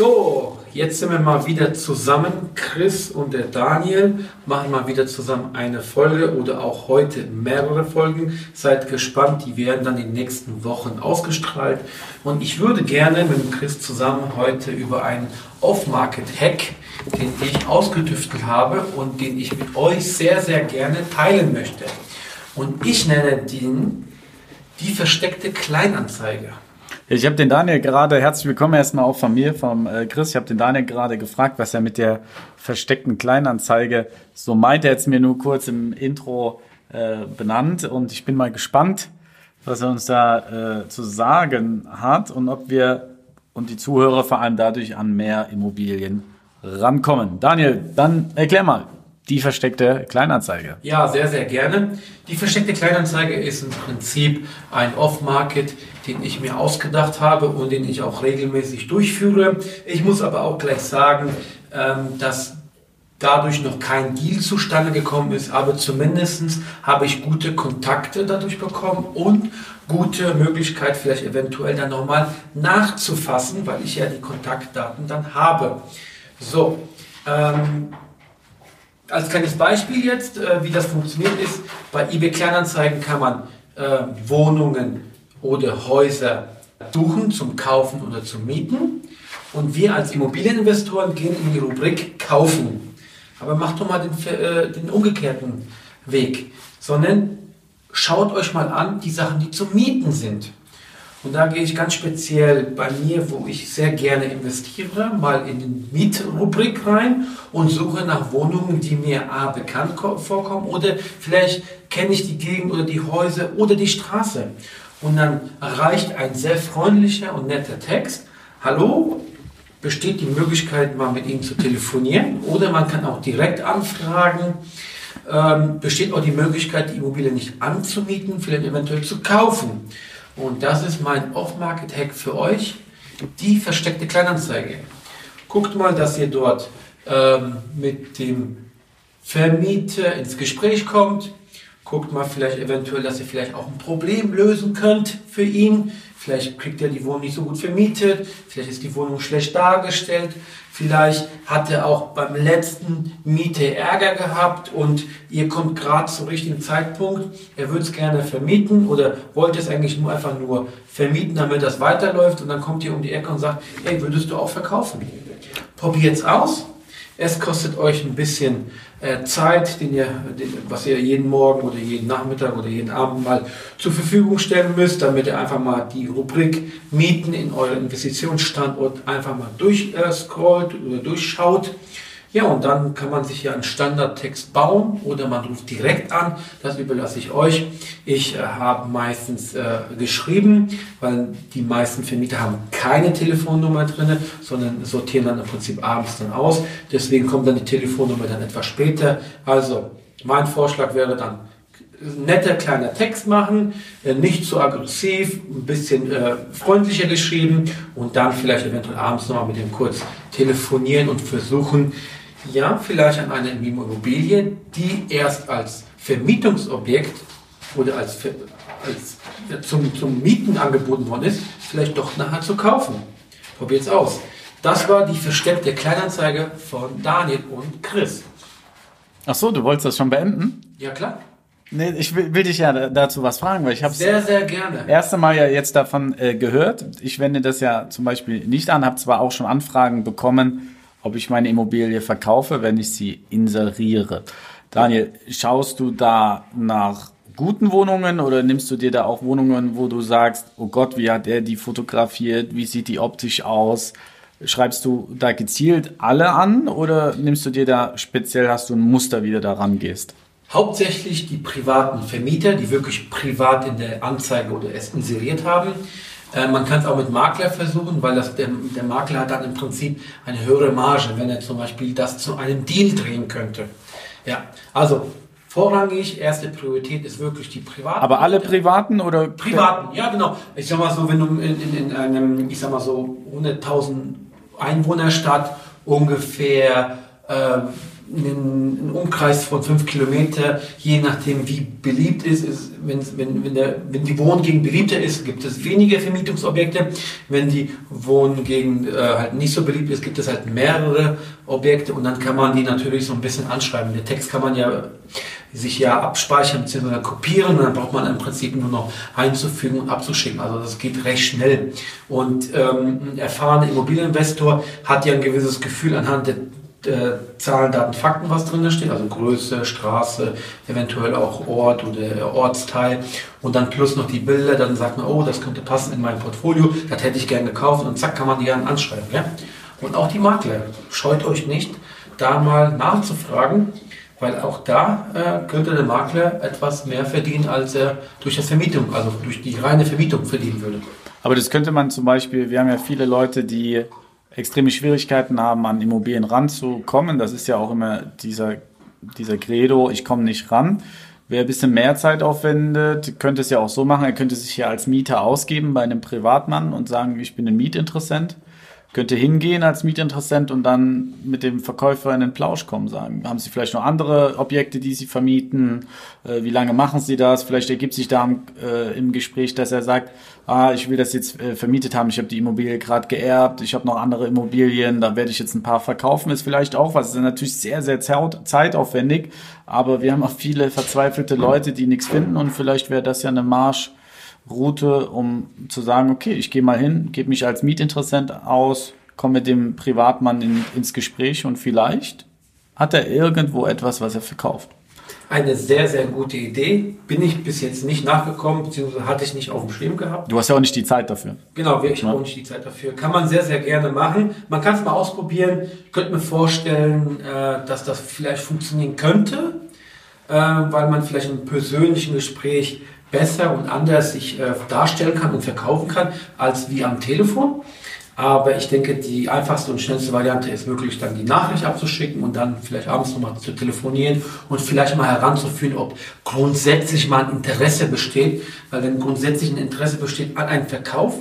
So, jetzt sind wir mal wieder zusammen. Chris und der Daniel machen mal wieder zusammen eine Folge oder auch heute mehrere Folgen. Seid gespannt, die werden dann in den nächsten Wochen ausgestrahlt. Und ich würde gerne mit Chris zusammen heute über einen Off-Market-Hack, den ich ausgetüftelt habe und den ich mit euch sehr, sehr gerne teilen möchte. Und ich nenne den die versteckte Kleinanzeige. Ich habe den Daniel gerade, herzlich willkommen erstmal auch von mir, vom äh, Chris. Ich habe den Daniel gerade gefragt, was er mit der versteckten Kleinanzeige so meint. Er hat es mir nur kurz im Intro äh, benannt und ich bin mal gespannt, was er uns da äh, zu sagen hat und ob wir und die Zuhörer vor allem dadurch an mehr Immobilien rankommen. Daniel, dann erklär mal die versteckte Kleinanzeige. Ja, sehr, sehr gerne. Die versteckte Kleinanzeige ist im Prinzip ein Off-Market, den ich mir ausgedacht habe und den ich auch regelmäßig durchführe. Ich muss aber auch gleich sagen, ähm, dass dadurch noch kein Deal zustande gekommen ist, aber zumindest habe ich gute Kontakte dadurch bekommen und gute Möglichkeit, vielleicht eventuell dann nochmal nachzufassen, weil ich ja die Kontaktdaten dann habe. So, ähm, als kleines Beispiel jetzt, äh, wie das funktioniert ist, bei eBay Kleinanzeigen kann man äh, Wohnungen oder Häuser suchen zum Kaufen oder zum Mieten. Und wir als Immobilieninvestoren gehen in die Rubrik Kaufen. Aber macht doch mal den, äh, den umgekehrten Weg, sondern schaut euch mal an die Sachen, die zum Mieten sind. Und da gehe ich ganz speziell bei mir, wo ich sehr gerne investiere, mal in die Mietrubrik rein und suche nach Wohnungen, die mir A bekannt vorkommen oder vielleicht kenne ich die Gegend oder die Häuser oder die Straße. Und dann reicht ein sehr freundlicher und netter Text. Hallo, besteht die Möglichkeit, mal mit Ihnen zu telefonieren oder man kann auch direkt anfragen. Ähm, besteht auch die Möglichkeit, die Immobilie nicht anzumieten, vielleicht eventuell zu kaufen. Und das ist mein Off-Market-Hack für euch, die versteckte Kleinanzeige. Guckt mal, dass ihr dort ähm, mit dem Vermieter ins Gespräch kommt. Guckt mal vielleicht eventuell, dass ihr vielleicht auch ein Problem lösen könnt für ihn. Vielleicht kriegt er die Wohnung nicht so gut vermietet. Vielleicht ist die Wohnung schlecht dargestellt. Vielleicht hat er auch beim letzten Miete Ärger gehabt und ihr kommt gerade zum richtigen Zeitpunkt. Er würde es gerne vermieten oder wollte es eigentlich nur einfach nur vermieten, damit das weiterläuft. Und dann kommt ihr um die Ecke und sagt, hey, würdest du auch verkaufen? Probiert es aus. Es kostet euch ein bisschen äh, Zeit, den ihr, den, was ihr jeden Morgen oder jeden Nachmittag oder jeden Abend mal zur Verfügung stellen müsst, damit ihr einfach mal die Rubrik Mieten in eurem Investitionsstandort einfach mal durchscrollt oder durchschaut. Ja, und dann kann man sich ja einen Standardtext bauen oder man ruft direkt an. Das überlasse ich euch. Ich äh, habe meistens äh, geschrieben, weil die meisten Vermieter haben keine Telefonnummer drin, sondern sortieren dann im Prinzip abends dann aus. Deswegen kommt dann die Telefonnummer dann etwas später. Also, mein Vorschlag wäre dann, netter kleiner Text machen, äh, nicht zu aggressiv, ein bisschen äh, freundlicher geschrieben und dann vielleicht eventuell abends nochmal mit dem kurz telefonieren und versuchen, ja, vielleicht an eine Immobilie, die erst als Vermietungsobjekt oder als, als zum, zum Mieten angeboten worden ist, vielleicht doch nachher zu kaufen. Probiert es aus. Das war die versteckte Kleinanzeige von Daniel und Chris. Ach so, du wolltest das schon beenden? Ja, klar. Nee, ich will, will dich ja dazu was fragen, weil ich habe sehr, sehr gerne. Erste Mal ja jetzt davon äh, gehört. Ich wende das ja zum Beispiel nicht an, habe zwar auch schon Anfragen bekommen, ob ich meine Immobilie verkaufe, wenn ich sie inseriere. Daniel, schaust du da nach guten Wohnungen oder nimmst du dir da auch Wohnungen, wo du sagst, oh Gott, wie hat er die fotografiert, wie sieht die optisch aus? Schreibst du da gezielt alle an oder nimmst du dir da speziell, hast du ein Muster, wie du da rangehst? Hauptsächlich die privaten Vermieter, die wirklich privat in der Anzeige oder es inseriert haben. Äh, man kann es auch mit Makler versuchen, weil das, der, der Makler hat dann im Prinzip eine höhere Marge, wenn er zum Beispiel das zu einem Deal drehen könnte. Ja, also vorrangig, erste Priorität ist wirklich die privaten. Aber alle privaten oder? Privaten, ja genau. Ich sag mal so, wenn du in, in, in einem, ich sag mal so 100.000 Einwohnerstadt ungefähr ähm, einen Umkreis von fünf Kilometer, je nachdem wie beliebt ist, ist wenn, wenn, wenn, der, wenn die Wohngegend beliebter ist, gibt es weniger Vermietungsobjekte. Wenn die Wohngegend äh, halt nicht so beliebt ist, gibt es halt mehrere Objekte und dann kann man die natürlich so ein bisschen anschreiben. Der Text kann man ja sich ja abspeichern bzw. kopieren und dann braucht man im Prinzip nur noch einzufügen und abzuschicken. Also das geht recht schnell. Und ähm, ein erfahrener Immobilieninvestor hat ja ein gewisses Gefühl anhand der äh, Zahlen, Daten, Fakten, was drin steht, also Größe, Straße, eventuell auch Ort oder Ortsteil und dann plus noch die Bilder, dann sagt man, oh, das könnte passen in mein Portfolio, das hätte ich gern gekauft und zack, kann man die dann anschreiben. Ja? Und auch die Makler, scheut euch nicht, da mal nachzufragen, weil auch da äh, könnte der Makler etwas mehr verdienen, als er durch das Vermietung, also durch die reine Vermietung verdienen würde. Aber das könnte man zum Beispiel, wir haben ja viele Leute, die extreme Schwierigkeiten haben, an Immobilien ranzukommen. Das ist ja auch immer dieser, dieser Credo, ich komme nicht ran. Wer ein bisschen mehr Zeit aufwendet, könnte es ja auch so machen, er könnte sich ja als Mieter ausgeben bei einem Privatmann und sagen, ich bin ein Mietinteressent könnte hingehen als Mietinteressent und dann mit dem Verkäufer in den Plausch kommen, sagen, haben Sie vielleicht noch andere Objekte, die Sie vermieten? Äh, wie lange machen Sie das? Vielleicht ergibt sich da äh, im Gespräch, dass er sagt, ah, ich will das jetzt äh, vermietet haben, ich habe die Immobilie gerade geerbt, ich habe noch andere Immobilien, da werde ich jetzt ein paar verkaufen, ist vielleicht auch was. Ist natürlich sehr, sehr zeitaufwendig, aber wir haben auch viele verzweifelte Leute, die nichts finden und vielleicht wäre das ja eine Marsch, Route, um zu sagen, okay, ich gehe mal hin, gebe mich als Mietinteressent aus, komme mit dem Privatmann in, ins Gespräch und vielleicht hat er irgendwo etwas, was er verkauft. Eine sehr, sehr gute Idee. Bin ich bis jetzt nicht nachgekommen, beziehungsweise hatte ich nicht auf dem Schirm gehabt. Du hast ja auch nicht die Zeit dafür. Genau, ich habe auch nicht die Zeit dafür. Kann man sehr, sehr gerne machen. Man kann es mal ausprobieren. Ich könnte mir vorstellen, äh, dass das vielleicht funktionieren könnte, äh, weil man vielleicht im persönlichen Gespräch besser und anders sich äh, darstellen kann und verkaufen kann, als wie am Telefon. Aber ich denke, die einfachste und schnellste Variante ist wirklich dann die Nachricht abzuschicken und dann vielleicht abends nochmal zu telefonieren und vielleicht mal heranzuführen, ob grundsätzlich mal ein Interesse besteht. Weil wenn grundsätzlich ein Interesse besteht an einem Verkauf,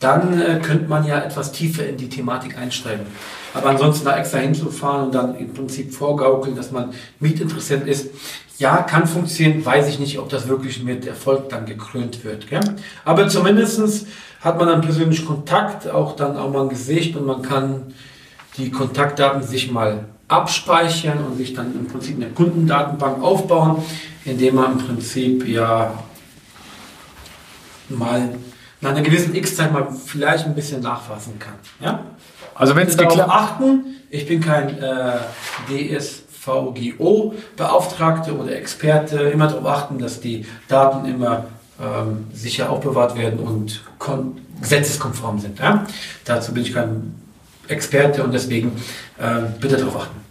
dann äh, könnte man ja etwas tiefer in die Thematik einsteigen. Aber ansonsten da extra hinzufahren und dann im Prinzip vorgaukeln, dass man Mietinteressent ist, ja, kann funktionieren, weiß ich nicht, ob das wirklich mit Erfolg dann gekrönt wird. Gell? Aber zumindestens hat man dann persönlich Kontakt, auch dann auch mal ein Gesicht und man kann die Kontaktdaten sich mal abspeichern und sich dann im Prinzip eine Kundendatenbank aufbauen, indem man im Prinzip ja mal nach einer gewissen X-Zeit mal vielleicht ein bisschen nachfassen kann. Ja? Also wenn es geklappt achten, ich bin kein äh, DS VGO-Beauftragte oder Experte immer darauf achten, dass die Daten immer ähm, sicher aufbewahrt werden und gesetzeskonform sind. Ja? Dazu bin ich kein Experte und deswegen äh, bitte darauf achten.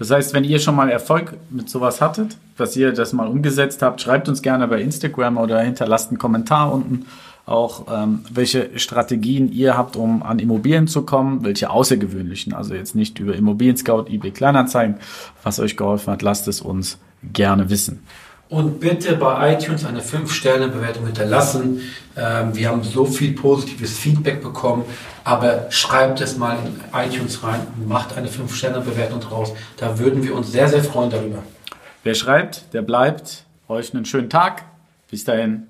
Das heißt, wenn ihr schon mal Erfolg mit sowas hattet, dass ihr das mal umgesetzt habt, schreibt uns gerne bei Instagram oder hinterlasst einen Kommentar unten auch, ähm, welche Strategien ihr habt, um an Immobilien zu kommen, welche außergewöhnlichen, also jetzt nicht über Immobilien Scout, eBay Kleinanzeigen, was euch geholfen hat, lasst es uns gerne wissen. Und bitte bei iTunes eine 5-Sterne-Bewertung hinterlassen. Ähm, wir haben so viel positives Feedback bekommen, aber schreibt es mal in iTunes rein und macht eine 5-Sterne-Bewertung draus. Da würden wir uns sehr, sehr freuen darüber. Wer schreibt, der bleibt. Euch einen schönen Tag. Bis dahin.